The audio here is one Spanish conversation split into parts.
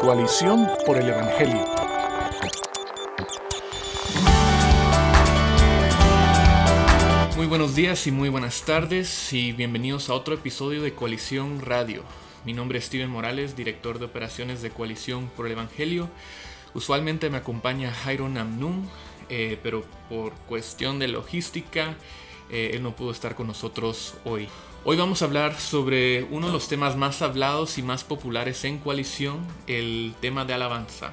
Coalición por el Evangelio. Muy buenos días y muy buenas tardes y bienvenidos a otro episodio de Coalición Radio. Mi nombre es Steven Morales, director de operaciones de Coalición por el Evangelio. Usualmente me acompaña Jairo Namnun, eh, pero por cuestión de logística, eh, él no pudo estar con nosotros hoy. Hoy vamos a hablar sobre uno de los temas más hablados y más populares en coalición, el tema de alabanza.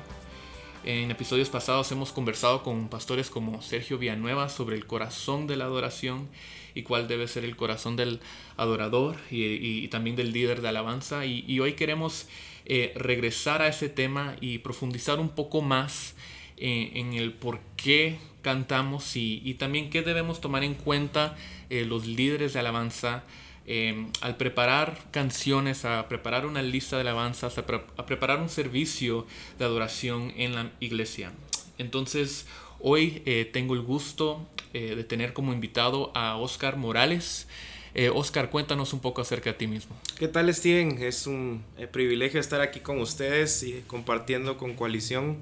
En episodios pasados hemos conversado con pastores como Sergio Villanueva sobre el corazón de la adoración y cuál debe ser el corazón del adorador y, también del líder de alabanza. Y, hoy queremos eh, regresar a ese tema y profundizar un poco más eh, en el por qué cantamos y, también qué debemos tomar en cuenta eh, los líderes de alabanza Em, al preparar canciones, a preparar una lista de alabanzas, a, preparar un servicio de adoración en la iglesia. Entonces, hoy eh, tengo el gusto eh, de tener como invitado a Oscar Morales. Eh, Oscar, cuéntanos un poco acerca de ti mismo. ¿Qué tal, Steven? Es un privilegio estar aquí con ustedes y compartiendo con Coalición.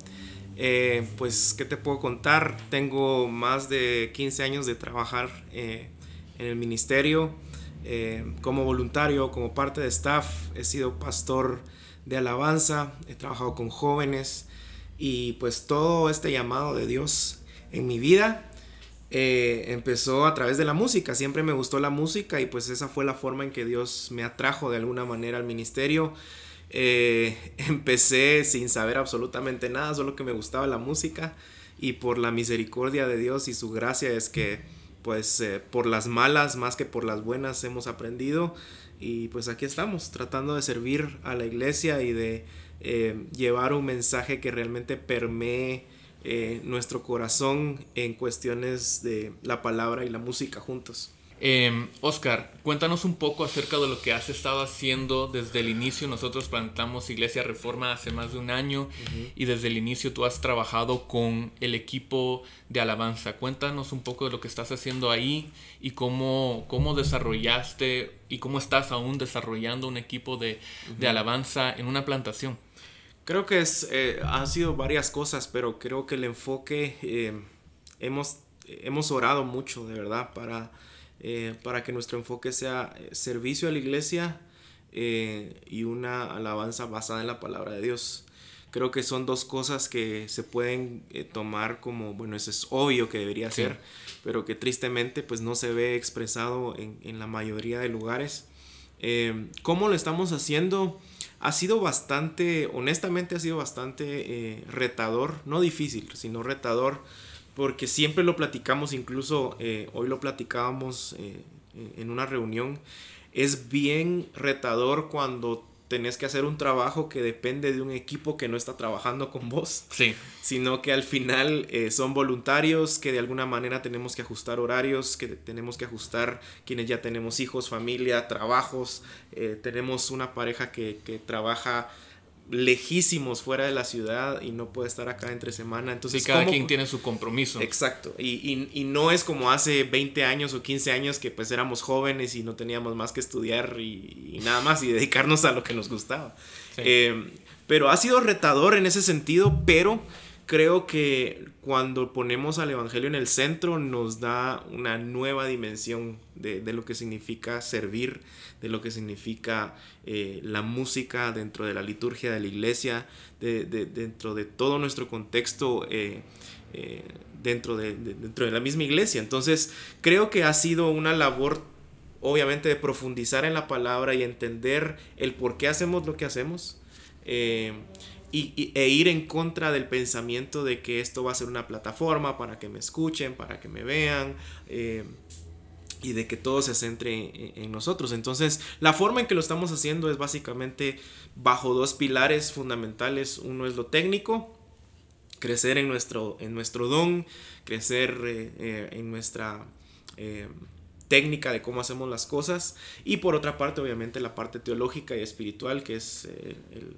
pues, ¿qué te puedo contar? Tengo más de 15 años de trabajar en el ministerio. Eh, como voluntario, como parte de staff, he sido pastor de alabanza, he trabajado con jóvenes y pues todo este llamado de Dios en mi vida eh, empezó a través de la música. Siempre me gustó la música y pues esa fue la forma en que Dios me atrajo de alguna manera al ministerio. Eh, empecé sin saber absolutamente nada, solo que me gustaba la música y por la misericordia de Dios y su gracia es que pues eh, por las malas más que por las buenas hemos aprendido y pues aquí estamos tratando de servir a la iglesia y de eh, llevar un mensaje que realmente permee eh, nuestro corazón en cuestiones de la palabra y la música juntos. Eh, Oscar, cuéntanos un poco acerca de lo que has estado haciendo desde el inicio. Nosotros plantamos Iglesia Reforma hace más de un año y desde el inicio tú has trabajado con el equipo de alabanza. Cuéntanos un poco de lo que estás haciendo ahí y cómo, cómo desarrollaste y cómo estás aún desarrollando un equipo de, alabanza en una plantación. Creo que es, eh, han sido varias cosas, pero creo que el enfoque, eh, hemos, hemos orado mucho, de verdad, para eh, para que nuestro enfoque sea eh, servicio a la iglesia eh, y una alabanza basada en la palabra de Dios. Creo que son dos cosas que se pueden tomar como, bueno, eso es obvio que debería ser, pero que tristemente pues no se ve expresado en, en la mayoría de lugares. ¿Cómo lo estamos haciendo? Ha sido bastante, honestamente ha sido bastante retador, no difícil, sino retador porque siempre lo platicamos, incluso eh, hoy lo platicábamos eh, en una reunión, es bien retador cuando tenés que hacer un trabajo que depende de un equipo que no está trabajando con vos, sí. sino que al final eh, son voluntarios, que de alguna manera tenemos que ajustar horarios, que tenemos que ajustar quienes ya tenemos hijos, familia, trabajos, tenemos una pareja que, que trabaja lejísimos fuera de la ciudad y no puede estar acá entre semana. Entonces, sí, cada quien tiene su compromiso. Exacto. Y, y, no es como hace 20 años o 15 años que pues éramos jóvenes y no teníamos más que estudiar y, nada más y dedicarnos a lo que nos gustaba. Eh, pero ha sido retador en ese sentido, pero creo que cuando ponemos al Evangelio en el centro nos da una nueva dimensión de, lo que significa servir, de lo que significa eh, la música dentro de la liturgia de la iglesia, de, dentro de todo nuestro contexto. Eh, eh, dentro, de, dentro de la misma iglesia. Entonces, creo que ha sido una labor, obviamente, de profundizar en la palabra y entender el por qué hacemos lo que hacemos e ir en contra del pensamiento de que esto va a ser una plataforma para que me escuchen, para que me vean. Eh, y de que todo se centre en, nosotros. Entonces, la forma en que lo estamos haciendo es básicamente bajo dos pilares fundamentales. Uno es lo técnico, crecer en nuestro, en nuestro don, crecer eh, eh, en nuestra técnica de cómo hacemos las cosas. Y por otra parte, obviamente, la parte teológica y espiritual, que es el,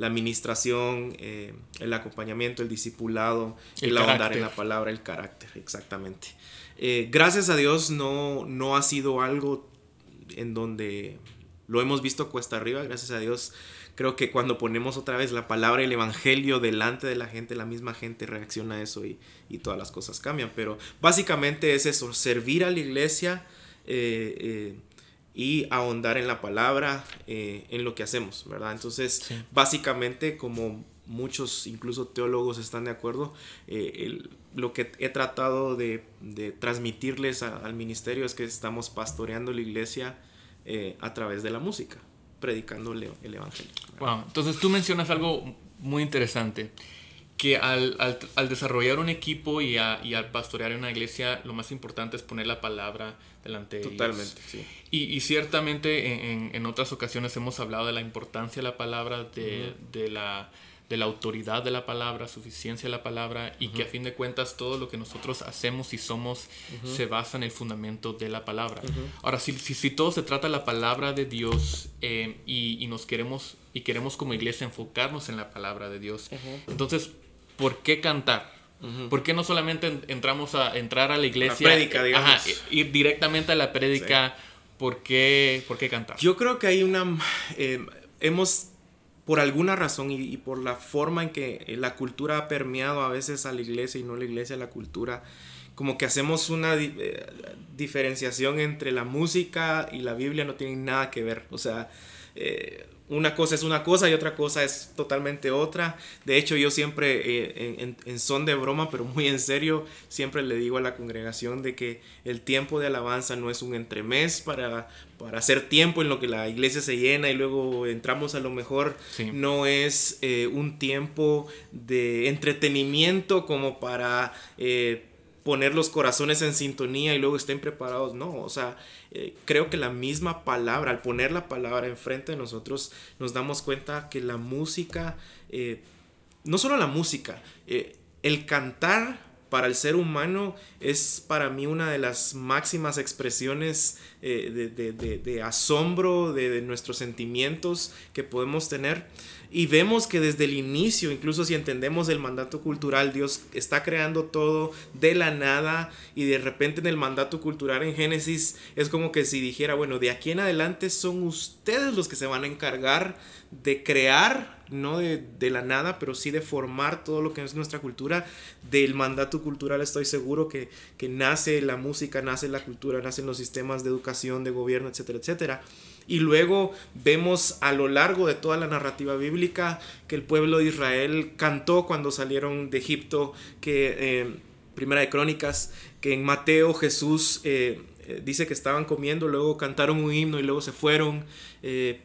la administración, eh, el acompañamiento, el discipulado, el, ahondar en la palabra, el carácter, exactamente. Eh, gracias a Dios no, no ha sido algo en donde lo hemos visto cuesta arriba, gracias a Dios creo que cuando ponemos otra vez la palabra el evangelio delante de la gente, la misma gente reacciona a eso y, y todas las cosas cambian. Pero básicamente es eso, servir a la iglesia eh, eh, y ahondar en la palabra, eh, en lo que hacemos, ¿verdad? Entonces, básicamente como muchos, incluso teólogos están de acuerdo, lo que he tratado de, de transmitirles al ministerio es que estamos pastoreando la iglesia a través de la música predicándole el Evangelio. Wow, entonces tú mencionas algo muy interesante, que al, al, desarrollar un equipo y, y, al pastorear una iglesia, lo más importante es poner la palabra delante de Totalmente, sí. Y, y ciertamente en, en, otras ocasiones hemos hablado de la importancia de la palabra, de, de la de la autoridad de la palabra, suficiencia de la palabra y que a fin de cuentas todo lo que nosotros hacemos y somos se basa en el fundamento de la palabra. Ahora, si, si, todo se trata de la palabra de Dios eh, y, y, nos queremos y queremos como iglesia enfocarnos en la palabra de Dios, entonces, ¿por qué cantar? ¿Por qué no solamente entramos a entrar a la iglesia? La prédica, digamos. Ajá, ir directamente a la prédica. ¿Por, qué, ¿Por qué cantar? Yo creo que hay una... Eh, hemos por alguna razón y, por la forma en que eh, la cultura ha permeado a veces a la iglesia y no la iglesia a la cultura, como que hacemos una eh, diferenciación entre la música y la Biblia no tienen nada que ver. O sea, eh, una cosa es una cosa y otra cosa es totalmente otra. De hecho, yo siempre, eh, en, son de broma, pero muy en serio, siempre le digo a la congregación de que el tiempo de alabanza no es un entremés para, para hacer tiempo en lo que la iglesia se llena y luego entramos a lo mejor. No es eh, un tiempo de entretenimiento como para... Eh, poner los corazones en sintonía y luego estén preparados. No, o sea, eh, creo que la misma palabra, al poner la palabra enfrente de nosotros, nos damos cuenta que la música, eh, no solo la música, eh, el cantar para el ser humano es para mí una de las máximas expresiones de, asombro, de, nuestros sentimientos que podemos tener. Y vemos que desde el inicio, incluso si entendemos el mandato cultural, Dios está creando todo de la nada y de repente en el mandato cultural en Génesis es como que si dijera, bueno, de aquí en adelante son ustedes los que se van a encargar de crear, no de, la nada, pero sí de formar todo lo que es nuestra cultura. Del mandato cultural estoy seguro que, que nace la música, nace la cultura, nacen los sistemas de educación, de gobierno, etcétera, etcétera. Y luego vemos a lo largo de toda la narrativa bíblica que el pueblo de Israel cantó cuando salieron de Egipto, que eh, Primera de Crónicas, que en Mateo Jesús eh, eh, dice que estaban comiendo, luego cantaron un himno y luego se fueron.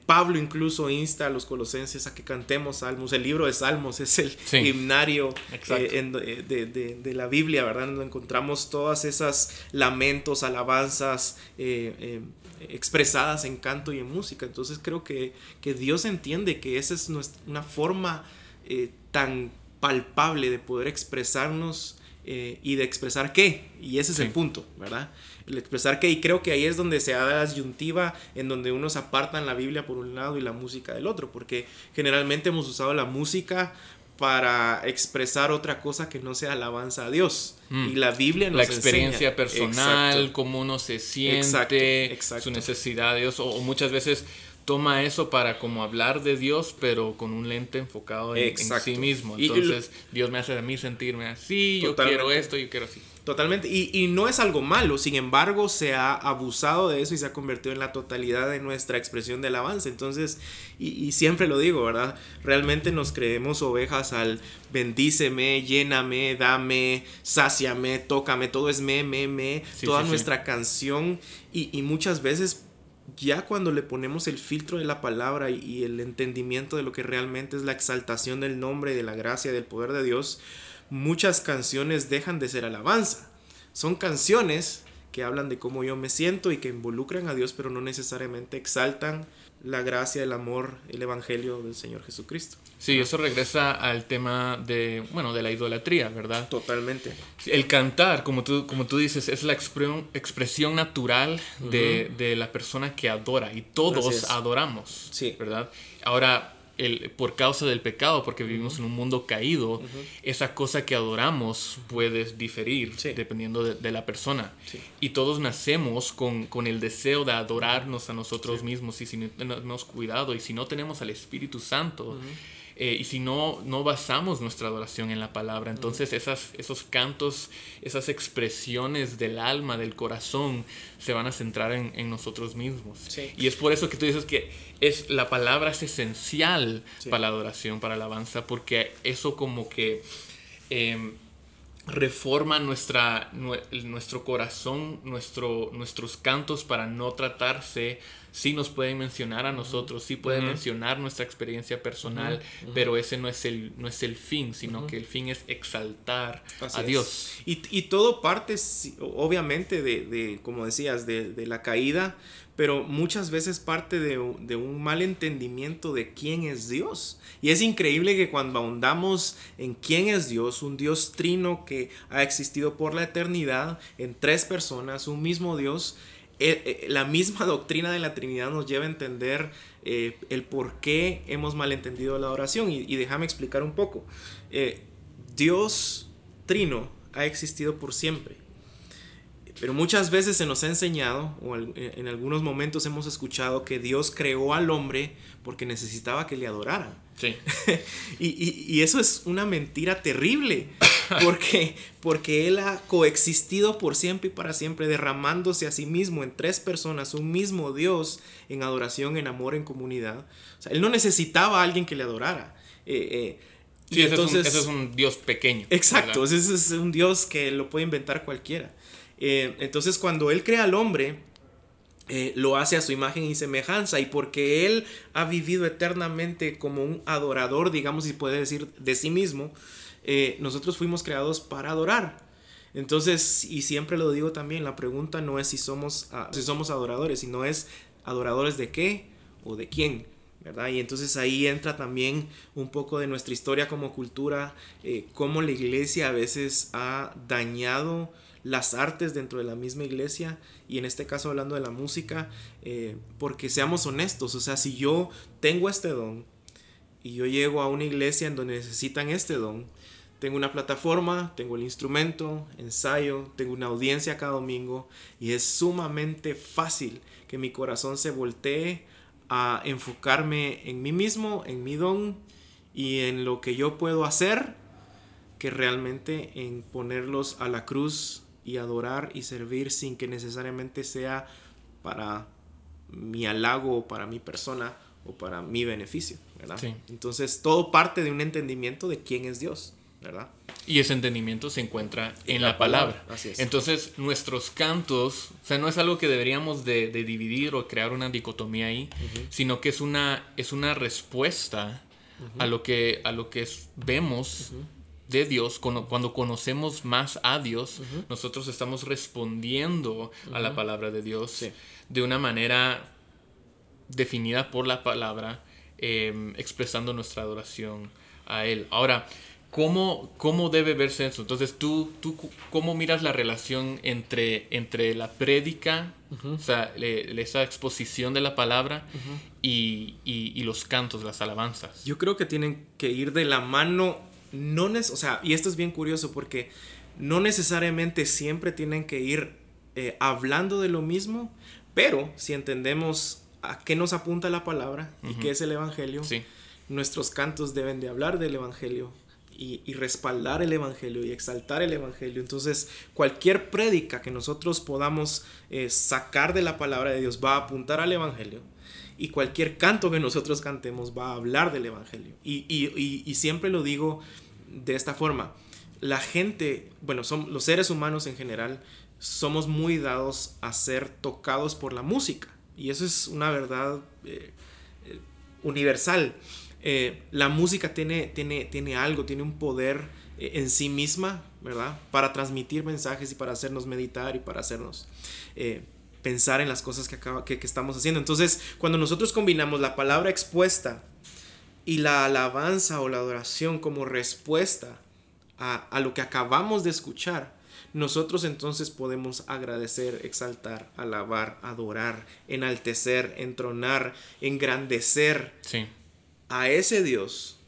Pablo incluso insta a los colosenses a que cantemos salmos. El libro de salmos es el himnario de, de, la Biblia, ¿verdad? Donde encontramos todas esas lamentos, alabanzas expresadas en canto y en música. Entonces creo que, que Dios entiende que esa es una forma eh, tan palpable de poder expresarnos eh, y de expresar qué. Y ese es el punto, ¿verdad? El expresar qué. Y creo que ahí es donde se da la asyuntiva en donde unos apartan la Biblia por un lado y la música del otro. Porque generalmente hemos usado la música para expresar otra cosa que no sea alabanza a Dios. Mm. Y la Biblia nos La experiencia personal, cómo uno se siente, su necesidad de Dios, o, muchas veces toma eso para como hablar de Dios, pero con un lente enfocado en, sí mismo. Entonces, Dios me hace a mí sentirme así, yo quiero esto, yo quiero así. Totalmente. Y, no es algo malo, sin embargo, se ha abusado de eso y se ha convertido en la totalidad de nuestra expresión del avance. Entonces, y, siempre lo digo, ¿verdad? Realmente nos creemos ovejas al bendíceme, lléname, dame, sáciame, tócame, todo es me, me, me, toda nuestra canción. Y, muchas veces ya cuando le ponemos el filtro de la palabra y, el entendimiento de lo que realmente es la exaltación del nombre, de la gracia, del poder de Dios, muchas canciones dejan de ser alabanza. Son canciones que hablan de cómo yo me siento y que involucran a Dios, pero no necesariamente exaltan la gracia, el amor, el evangelio del Señor Jesucristo. Sí, eso regresa al tema de, bueno, de la idolatría, ¿verdad? Totalmente. El cantar, como tú, como tú dices, es la expresión, expresión natural de, de, la persona que adora y todos adoramos, sí. ¿verdad? Ahora, el, por causa del pecado, porque vivimos en un mundo caído, esa cosa que adoramos puede diferir dependiendo de, la persona. Y todos nacemos con, con, el deseo de adorarnos a nosotros mismos y si no tenemos cuidado y si no tenemos al Espíritu Santo, eh, y si no, no basamos nuestra adoración en la palabra, entonces esas, esos cantos, esas expresiones del alma, del corazón, se van a centrar en, nosotros mismos. Y es por eso que tú dices que es, la palabra es esencial para la adoración, para la alabanza, porque eso como que... Em, reforma nuestra, nuestro corazón, nuestro, nuestros cantos para no tratarse sí nos pueden mencionar a nosotros, sí pueden mencionar nuestra experiencia personal, pero ese no es el, no es el fin, sino que el fin es exaltar a Dios. Y, todo parte, obviamente, de, como decías, de, la caída, pero muchas veces parte de, un mal entendimiento de quién es Dios. Y es increíble que cuando ahondamos en quién es Dios, un Dios trino que ha existido por la eternidad, en tres personas, un mismo Dios, eh, eh, la misma doctrina de la Trinidad nos lleva a entender eh, el por qué hemos malentendido la oración. Y, déjame explicar un poco. Dios Trino ha existido por siempre. Pero muchas veces se nos ha enseñado, o en algunos momentos hemos escuchado, que Dios creó al hombre porque necesitaba que le adoraran. Sí. y, eso es una mentira terrible, porque, porque Él ha coexistido por siempre y para siempre, derramándose a sí mismo en tres personas, un mismo Dios, en adoración, en amor, en comunidad. O sea, Él no necesitaba a alguien que le adorara. Eh, eh, sí, y entonces, es un, Dios pequeño. Exacto, ese es un Dios que lo puede inventar cualquiera. Eh, entonces cuando Él crea al hombre, eh, lo hace a su imagen y semejanza y porque Él ha vivido eternamente como un adorador, digamos, si puede decir, de sí mismo, eh, nosotros fuimos creados para adorar. Entonces, y siempre lo digo también, la pregunta no es si somos, ah, si somos adoradores, sino es adoradores de qué o de quién. ¿verdad? Y entonces ahí entra también un poco de nuestra historia como cultura, cómo la iglesia a veces ha dañado las artes dentro de la misma iglesia y en este caso hablando de la música, eh, porque seamos honestos, o sea, si yo tengo este don y yo llego a una iglesia en donde necesitan este don, tengo una plataforma, tengo el instrumento, ensayo, tengo una audiencia cada domingo y es sumamente fácil que mi corazón se voltee a enfocarme en mí mismo, en mi don y en lo que yo puedo hacer que realmente en ponerlos a la cruz y adorar y servir sin que necesariamente sea para mi halago o para mi persona o para mi beneficio, ¿verdad? Entonces todo parte de un entendimiento de quién es Dios, ¿verdad? Y ese entendimiento se encuentra en, la, palabra. Entonces nuestros cantos, o sea, no es algo que deberíamos de, dividir o crear una dicotomía ahí, sino que es una, es una respuesta a lo que, a lo que vemos de Dios, cuando conocemos más a Dios, nosotros estamos respondiendo a la palabra de Dios de una manera definida por la palabra, em, expresando nuestra adoración a Él. Ahora, ¿cómo, ¿cómo debe verse eso? Entonces, ¿tú, tú cómo miras la relación entre, entre la prédica, o sea, esa exposición de la palabra y, y los cantos, las alabanzas? Yo creo que tienen que ir de la mano no o sea, y esto es bien curioso porque no necesariamente siempre tienen que ir eh, hablando de lo mismo, pero si entendemos a qué nos apunta la palabra y qué es el Evangelio, nuestros cantos deben de hablar del Evangelio y, respaldar el Evangelio y exaltar el Evangelio. Entonces, cualquier prédica que nosotros podamos eh, sacar de la palabra de Dios va a apuntar al Evangelio y cualquier canto que nosotros cantemos va a hablar del Evangelio. y siempre lo digo de esta forma. La gente, bueno, son, los seres humanos en general, somos muy dados a ser tocados por la música. Y eso es una verdad eh, eh, universal. Eh, la música tiene, tiene, tiene algo, tiene un poder en sí misma, ¿verdad? Para transmitir mensajes y para hacernos meditar y para hacernos pensar en las cosas que, acaba, que, que estamos haciendo. Entonces, cuando nosotros combinamos la palabra expuesta y la alabanza o la adoración como respuesta a, lo que acabamos de escuchar, nosotros entonces podemos agradecer, exaltar, alabar, adorar, enaltecer, entronar, engrandecer a ese Dios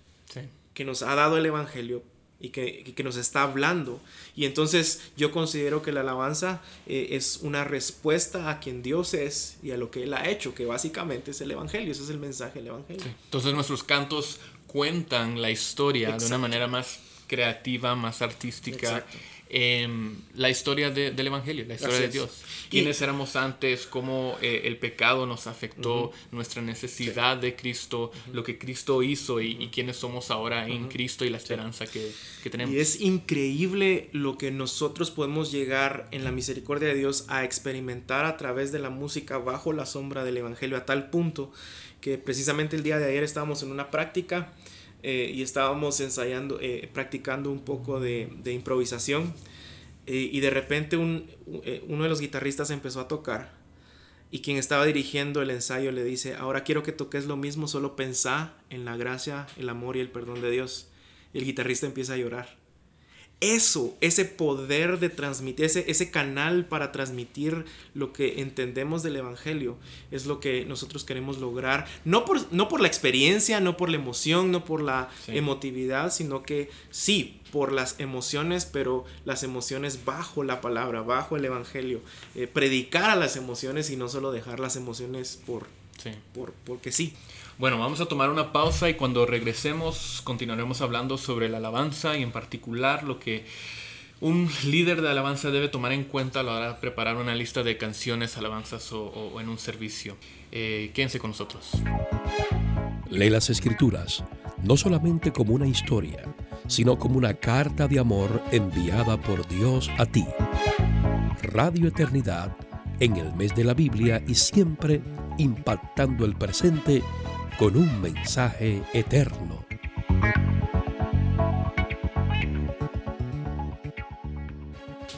que nos ha dado el Evangelio y que, nos está hablando. Y entonces yo considero que la alabanza eh, es una respuesta a quien Dios es y a lo que Él ha hecho, que básicamente es el Evangelio, ese es el mensaje del Evangelio. Entonces nuestros cantos cuentan la historia de una manera más creativa, más artística. Em, la historia del Evangelio, la historia de Dios. Quiénes éramos antes, cómo eh, el pecado nos afectó, nuestra necesidad de Cristo, lo que Cristo hizo y, quiénes somos ahora en Cristo y la esperanza que, que, tenemos. Y es increíble lo que nosotros podemos llegar en la misericordia de Dios a experimentar a través de la música bajo la sombra del Evangelio, a tal punto que precisamente el día de ayer estábamos en una práctica eh, y estábamos ensayando, eh, practicando un poco de, improvisación eh, y de repente uno de los guitarristas empezó a tocar y quien estaba dirigiendo el ensayo le dice, ahora quiero que toques lo mismo, solo pensá en la gracia, el amor y el perdón de Dios. Y el guitarrista empieza a llorar eso, ese poder de transmitir, ese, ese, canal para transmitir lo que entendemos del Evangelio, es lo que nosotros queremos lograr, no por, no por la experiencia, no por la emoción, no por la emotividad, sino que sí, por las emociones, pero las emociones bajo la palabra, bajo el Evangelio, eh, predicar a las emociones y no solo dejar las emociones por, por porque sí. Bueno, vamos a tomar una pausa y cuando regresemos continuaremos hablando sobre la alabanza y en particular lo que un líder de alabanza debe tomar en cuenta a la hora de preparar una lista de canciones, alabanzas o, en un servicio. Eh, quédense con nosotros. Lee las escrituras no solamente como una historia, sino como una carta de amor enviada por Dios a ti. Radio Eternidad en el mes de la Biblia y siempre impactando el presente con un mensaje eterno.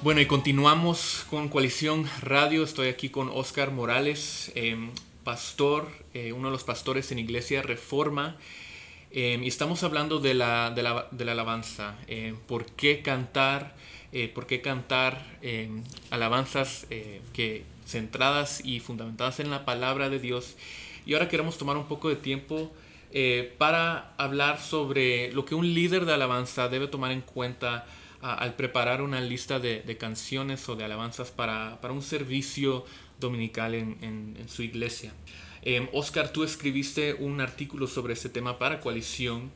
Bueno, y continuamos con Coalición Radio. Estoy aquí con Oscar Morales, em, pastor, eh, uno de los pastores en Iglesia Reforma. Em, y estamos hablando de la, de la, de la alabanza. ¿Por qué cantar? Eh, ¿Por qué cantar alabanzas eh, que, centradas y fundamentadas en la palabra de Dios? Y ahora queremos tomar un poco de tiempo eh, para hablar sobre lo que un líder de alabanza debe tomar en cuenta al preparar una lista de, canciones o de alabanzas para, un servicio dominical en, su iglesia. Em, Oscar, tú escribiste un artículo sobre este tema para Coalición.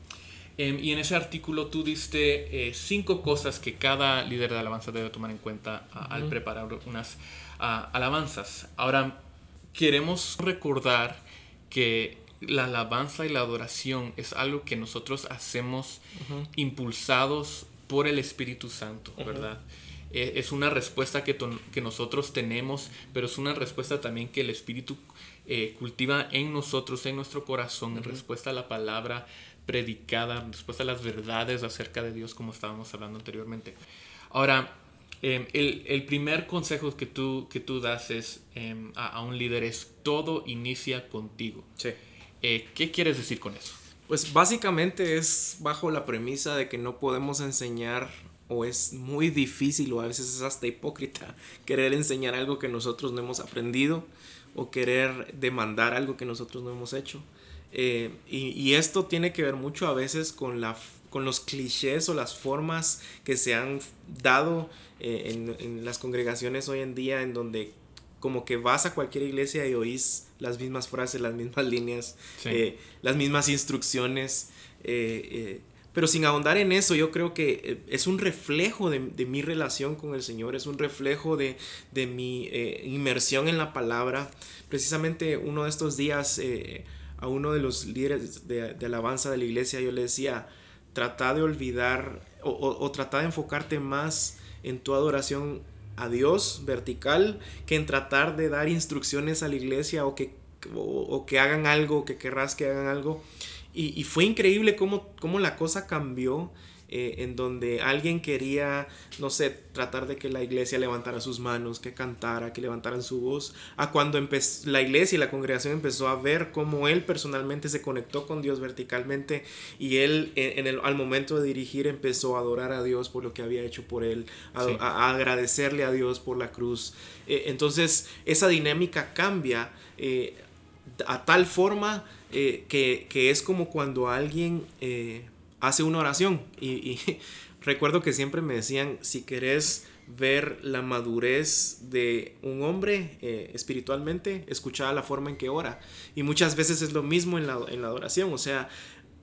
Em, y en ese artículo tú diste eh, cinco cosas que cada líder de alabanza debe tomar en cuenta al preparar unas alabanzas. Ahora, queremos recordar que la alabanza y la adoración es algo que nosotros hacemos impulsados por el Espíritu Santo, ¿verdad? E, es una respuesta que, que, nosotros tenemos, pero es una respuesta también que el Espíritu eh, cultiva en nosotros, en nuestro corazón, en respuesta a la palabra predicada, en respuesta a las verdades acerca de Dios, como estábamos hablando anteriormente. Ahora, Em, el, primer consejo que tú, que tú das es, em, a, un líder es todo inicia contigo. Sí. Eh, ¿Qué quieres decir con eso? Pues básicamente es bajo la premisa de que no podemos enseñar o es muy difícil o a veces es hasta hipócrita querer enseñar algo que nosotros no hemos aprendido o querer demandar algo que nosotros no hemos hecho. Eh, y, y, esto tiene que ver mucho a veces con, la, con los clichés o las formas que se han dado eh, en, las congregaciones hoy en día en donde como que vas a cualquier iglesia y oís las mismas frases, las mismas líneas, eh, las mismas instrucciones. Eh, pero sin ahondar en eso, yo creo que es un reflejo de, mi relación con el Señor, es un reflejo de, mi inmersión en la palabra. Precisamente uno de estos días a uno de los líderes de, alabanza de la iglesia yo le decía, trata de olvidar o, o, o trata de enfocarte más en tu adoración a Dios vertical que en tratar de dar instrucciones a la iglesia o que, o, que hagan algo, que querrás que hagan algo. Y, y fue increíble cómo, cómo la cosa cambió eh, en donde alguien quería, no sé, tratar de que la iglesia levantara sus manos, que cantara, que levantaran su voz, a cuando empezó, la iglesia y la congregación empezó a ver cómo él personalmente se conectó con Dios verticalmente y él en el, al momento de dirigir empezó a adorar a Dios por lo que había hecho por él, a, agradecerle a Dios por la cruz. Eh, entonces esa dinámica cambia. Eh, a tal forma eh, que, es como cuando alguien hace una oración. Y, recuerdo que siempre me decían, si querés ver la madurez de un hombre eh, espiritualmente, escuchar la forma en que ora. Y muchas veces es lo mismo en la, en la adoración. O sea,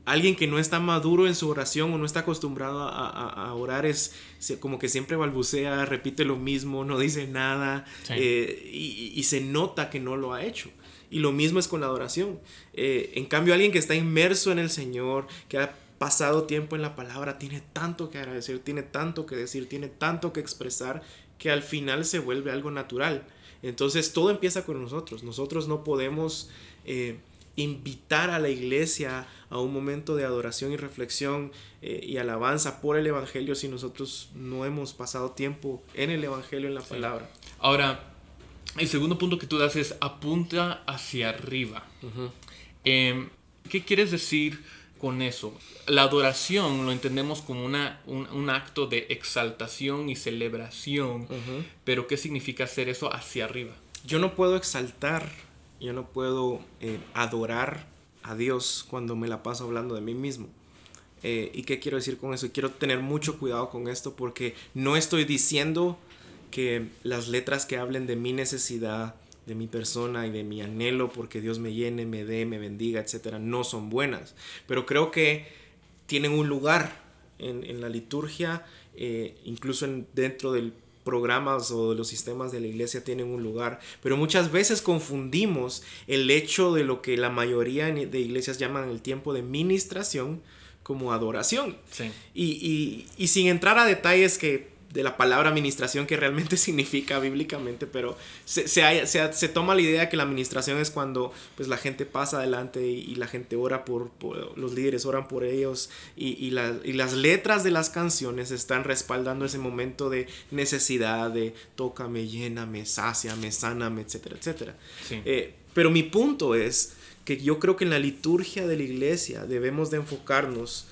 alguien que no está maduro en su oración o no está acostumbrado a, orar es como que siempre balbucea, repite lo mismo, no dice nada eh, y, se nota que no lo ha hecho. Y lo mismo es con la adoración. Eh, en cambio, alguien que está inmerso en el Señor, que ha pasado tiempo en la palabra, tiene tanto que agradecer, tiene tanto que decir, tiene tanto que expresar, que al final se vuelve algo natural. Entonces todo empieza con nosotros. Nosotros no podemos... Eh, invitar a la iglesia a un momento de adoración y reflexión eh, y alabanza por el Evangelio si nosotros no hemos pasado tiempo en el Evangelio, en la palabra. Ahora, el segundo punto que tú das es apunta hacia arriba. Em, ¿Qué quieres decir con eso? La adoración lo entendemos como una, un, acto de exaltación y celebración, pero ¿qué significa hacer eso hacia arriba? Yo no puedo exaltar yo no puedo eh, adorar a Dios cuando me la paso hablando de mí mismo. Eh, ¿Y qué quiero decir con eso? Quiero tener mucho cuidado con esto porque no estoy diciendo que las letras que hablen de mi necesidad, de mi persona y de mi anhelo porque Dios me llene, me dé, me bendiga, etcétera, no son buenas. Pero creo que tienen un lugar en, la liturgia, eh, incluso dentro del programas o los sistemas de la iglesia tienen un lugar, pero muchas veces confundimos el hecho de lo que la mayoría de iglesias llaman el tiempo de ministración como adoración. y, sin entrar a detalles que de la palabra administración que realmente significa bíblicamente, pero se, se, toma la idea que la administración es cuando pues, la gente pasa adelante y, la gente ora por, los líderes, oran por ellos y, y, las letras de las canciones están respaldando ese momento de necesidad, de tócame, lléname, sáciame, sáname, etcétera, etcétera. Eh, pero mi punto es que yo creo que en la liturgia de la iglesia debemos de enfocarnos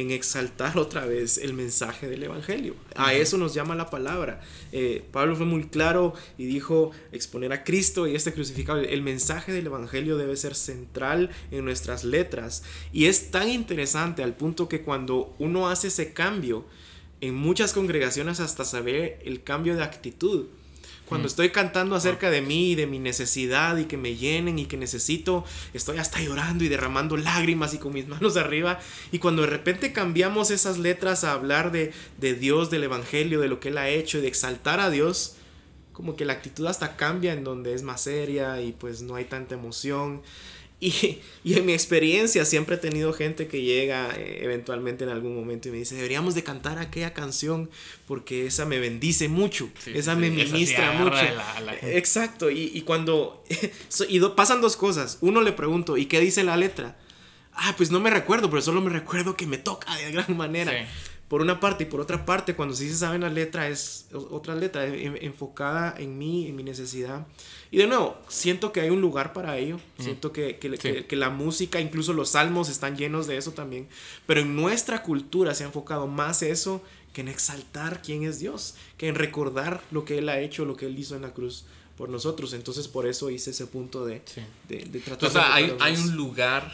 en exaltar otra vez el mensaje del Evangelio. A eso nos llama la palabra. Eh, Pablo fue muy claro y dijo exponer a Cristo y este crucificado. El mensaje del Evangelio debe ser central en nuestras letras. Y es tan interesante al punto que cuando uno hace ese cambio, en muchas congregaciones hasta saber el cambio de actitud. Cuando estoy cantando acerca de mí y de mi necesidad y que me llenen y que necesito, estoy hasta llorando y derramando lágrimas y con mis manos arriba. Y cuando de repente cambiamos esas letras a hablar de, de Dios, del Evangelio, de lo que Él ha hecho y de exaltar a Dios, como que la actitud hasta cambia en donde es más seria y pues no hay tanta emoción. Y, en mi experiencia siempre he tenido gente que llega eh, eventualmente en algún momento y me dice, deberíamos de cantar aquella canción porque esa me bendice mucho, esa me ministra mucho. Exacto, y, cuando... y pasan dos cosas. Uno le pregunto, ¿y qué dice la letra? Ah, pues no me recuerdo, pero solo me recuerdo que me toca de gran manera. Por una parte y por otra parte, cuando sí se sabe la letra, es otra letra enfocada en mí, en mi necesidad. Y de nuevo, siento que hay un lugar para ello. Siento que, que, la música, incluso los salmos, están llenos de eso también. Pero en nuestra cultura se ha enfocado más eso que en exaltar quién es Dios, que en recordar lo que Él ha hecho, lo que Él hizo en la cruz por nosotros. Entonces, por eso hice ese punto de, de, de tratar. O sea, hay, hay un lugar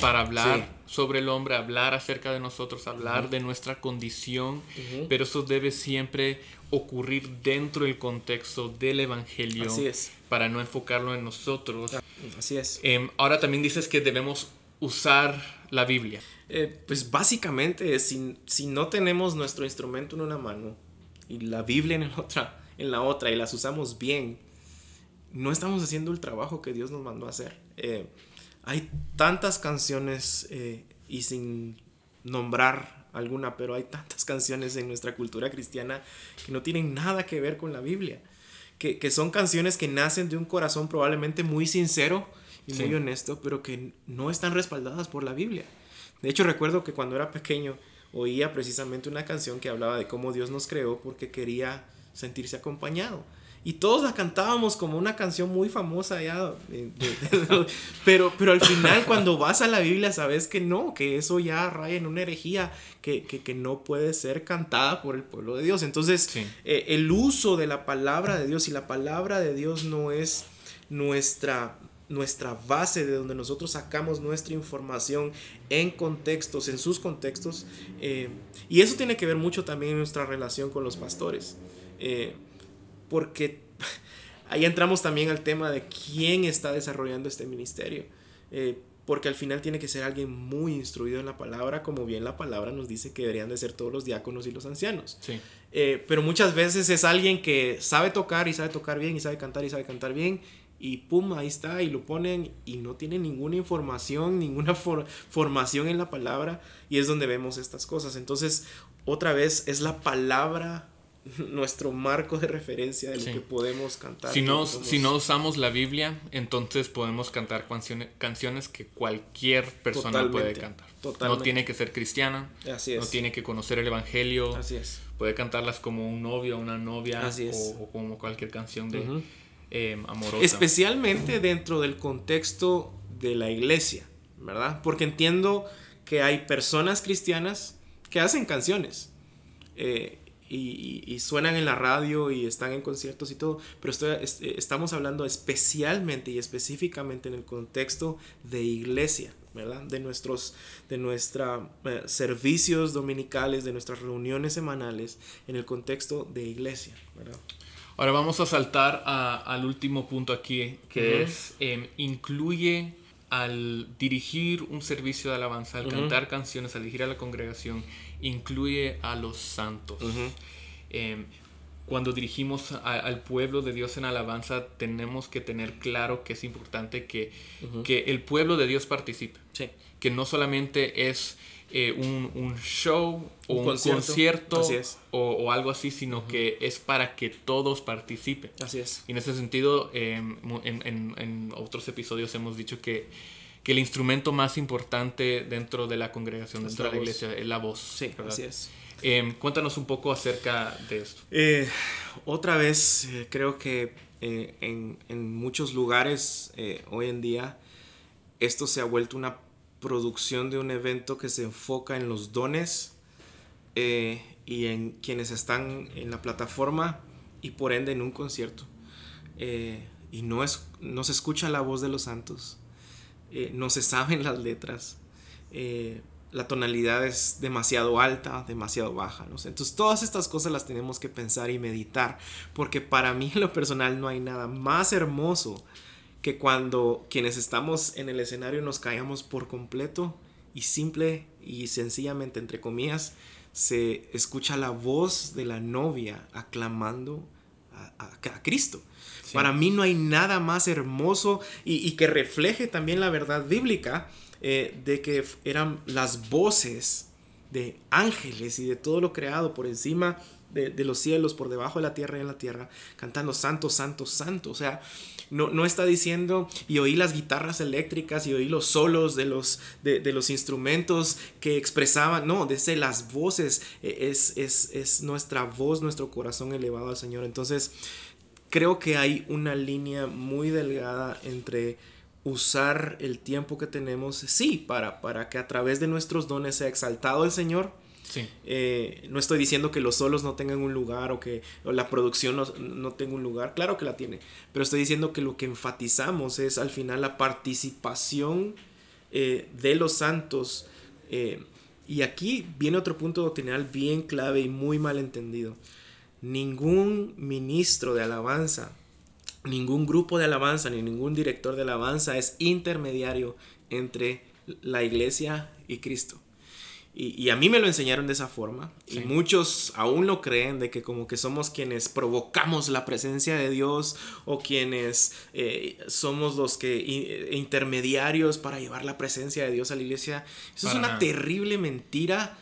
para hablar sobre el hombre, hablar acerca de nosotros, hablar de nuestra condición, pero eso debe siempre ocurrir dentro del contexto del Evangelio para no enfocarlo en nosotros. Así es. Em, ahora también dices que debemos usar la Biblia. Eh, pues básicamente, si, si no tenemos nuestro instrumento en una mano y la Biblia en la otra, en la otra y las usamos bien, no estamos haciendo el trabajo que Dios nos mandó a hacer. Eh, hay tantas canciones eh, y sin nombrar alguna, pero hay tantas canciones en nuestra cultura cristiana que no tienen nada que ver con la Biblia. Que, son canciones que nacen de un corazón probablemente muy sincero y muy honesto, pero que no están respaldadas por la Biblia. De hecho, recuerdo que cuando era pequeño oía precisamente una canción que hablaba de cómo Dios nos creó porque quería sentirse acompañado y todos la cantábamos como una canción muy famosa ya. pero, pero al final cuando vas a la Biblia sabes que no, que eso ya raya en una herejía que, que, no puede ser cantada por el pueblo de Dios. Entonces eh, el uso de la palabra de Dios y la palabra de Dios no es nuestra nuestra base de donde nosotros sacamos nuestra información en contextos, en sus contextos. Eh, y eso tiene que ver mucho también en nuestra relación con los pastores. Eh, porque ahí entramos también al tema de quién está desarrollando este ministerio. Eh, porque al final tiene que ser alguien muy instruido en la palabra, como bien la palabra nos dice que deberían de ser todos los diáconos y los ancianos. Sí. pero muchas veces es alguien que sabe tocar y sabe tocar bien y sabe cantar y sabe cantar bien y pum, ahí está, y lo ponen y no tiene ninguna información, ninguna formación en la palabra, y es donde vemos estas cosas. Entonces, otra vez, es la palabra nuestro marco de referencia de lo que podemos cantar. Si no, si no usamos la Biblia, entonces podemos cantar canciones, canciones que cualquier persona puede cantar. No tiene que ser cristiana, Así es. no tiene que conocer el Evangelio. Así es. Puede cantarlas como un novio, una novia, o, como cualquier canción de... Em, amorosa. Especialmente dentro del contexto de la iglesia, ¿verdad? Porque entiendo que hay personas cristianas que hacen canciones eh, y, suenan en la radio y están en conciertos y todo, pero estamos hablando especialmente y específicamente en el contexto de iglesia, ¿verdad? De nuestros de nuestra, eh, servicios dominicales, de nuestras reuniones semanales, en el contexto de iglesia, ¿verdad? Ahora vamos a saltar al último punto aquí, que es, em, incluye al dirigir un servicio de alabanza, al cantar canciones, al dirigir a la congregación, incluye a los santos. Em, cuando dirigimos al pueblo de Dios en alabanza, tenemos que tener claro que es importante que, que el pueblo de Dios participe. Que no solamente es eh, un, show o un, concierto, o, algo así, sino que es para que todos participen. Así es. Y en ese sentido, em, en, otros episodios hemos dicho que, que, el instrumento más importante dentro de la congregación, dentro de la iglesia, es la voz. Sí, así es. Em, cuéntanos un poco acerca de esto. Eh, otra vez, eh, creo que en, en, muchos lugares hoy en día esto se ha vuelto una producción de un evento que se enfoca en los dones eh, y en quienes están en la plataforma y por ende en un concierto. Eh, y no, es, no se escucha la voz de los santos, eh, no se saben las letras, la tonalidad es demasiado alta, demasiado baja. ¿no? Entonces todas estas cosas las tenemos que pensar y meditar, porque para mí en lo personal no hay nada más hermoso que cuando quienes estamos en el escenario nos caigamos por completo y simple y sencillamente, entre comillas, se escucha la voz de la novia aclamando a, Cristo. Para mí no hay nada más hermoso y, que refleje también la verdad bíblica eh, de que eran las voces de ángeles y de todo lo creado por encima de, de, los cielos, por debajo de la tierra y en la tierra, cantando santo, santo, santo. O sea, no, está diciendo y oí las guitarras eléctricas y oí los solos de los, de, los instrumentos que expresaban, no, desde las voces e, es, es, nuestra voz, nuestro corazón elevado al Señor. Entonces, creo que hay una línea muy delgada entre usar el tiempo que tenemos, sí, para, para que a través de nuestros dones sea exaltado el Señor, eh, no estoy diciendo que los solos no tengan un lugar o que la producción no, tenga un lugar, claro que la tiene, pero estoy diciendo que lo que enfatizamos es al final la participación eh, de los santos. Eh, y aquí viene otro punto doctrinal bien clave y muy mal entendido. Ningún ministro de alabanza, ningún grupo de alabanza, ni ningún director de alabanza es intermediario entre la iglesia y Cristo. Y, a mí me lo enseñaron de esa forma. Y muchos aún lo creen de que como que somos quienes provocamos la presencia de Dios o quienes eh, somos los que intermediarios para llevar la presencia de Dios a la iglesia. Eso es una terrible mentira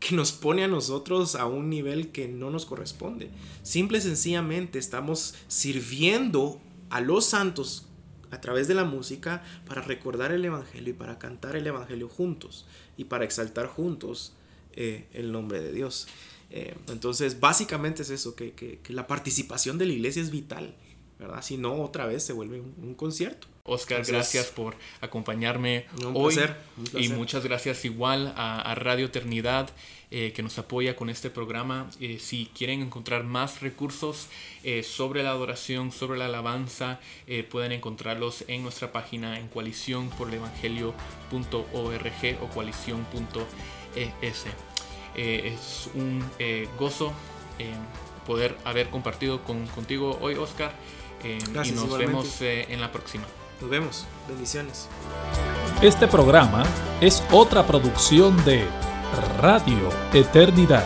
que nos pone a nosotros a un nivel que no nos corresponde. Simple y sencillamente estamos sirviendo a los santos a través de la música para recordar el Evangelio y para cantar el Evangelio juntos y para exaltar juntos eh, el nombre de Dios. Eh, entonces, básicamente es eso, que, la participación de la iglesia es vital. ¿Verdad? Si no, otra vez se vuelve un, concierto. Oscar, gracias por acompañarme hoy. Y muchas gracias igual a, Radio Eternidad eh, que nos apoya con este programa. Eh, si quieren encontrar más recursos eh, sobre la adoración, sobre la alabanza, pueden encontrarlos en nuestra página en coalición por el evangelio.org o coalición.es. es un gozo poder haber compartido con, contigo hoy, Oscar. Eh, y nos vemos eh, en la próxima. Nos vemos. Bendiciones. Este programa es otra producción de Radio Eternidad.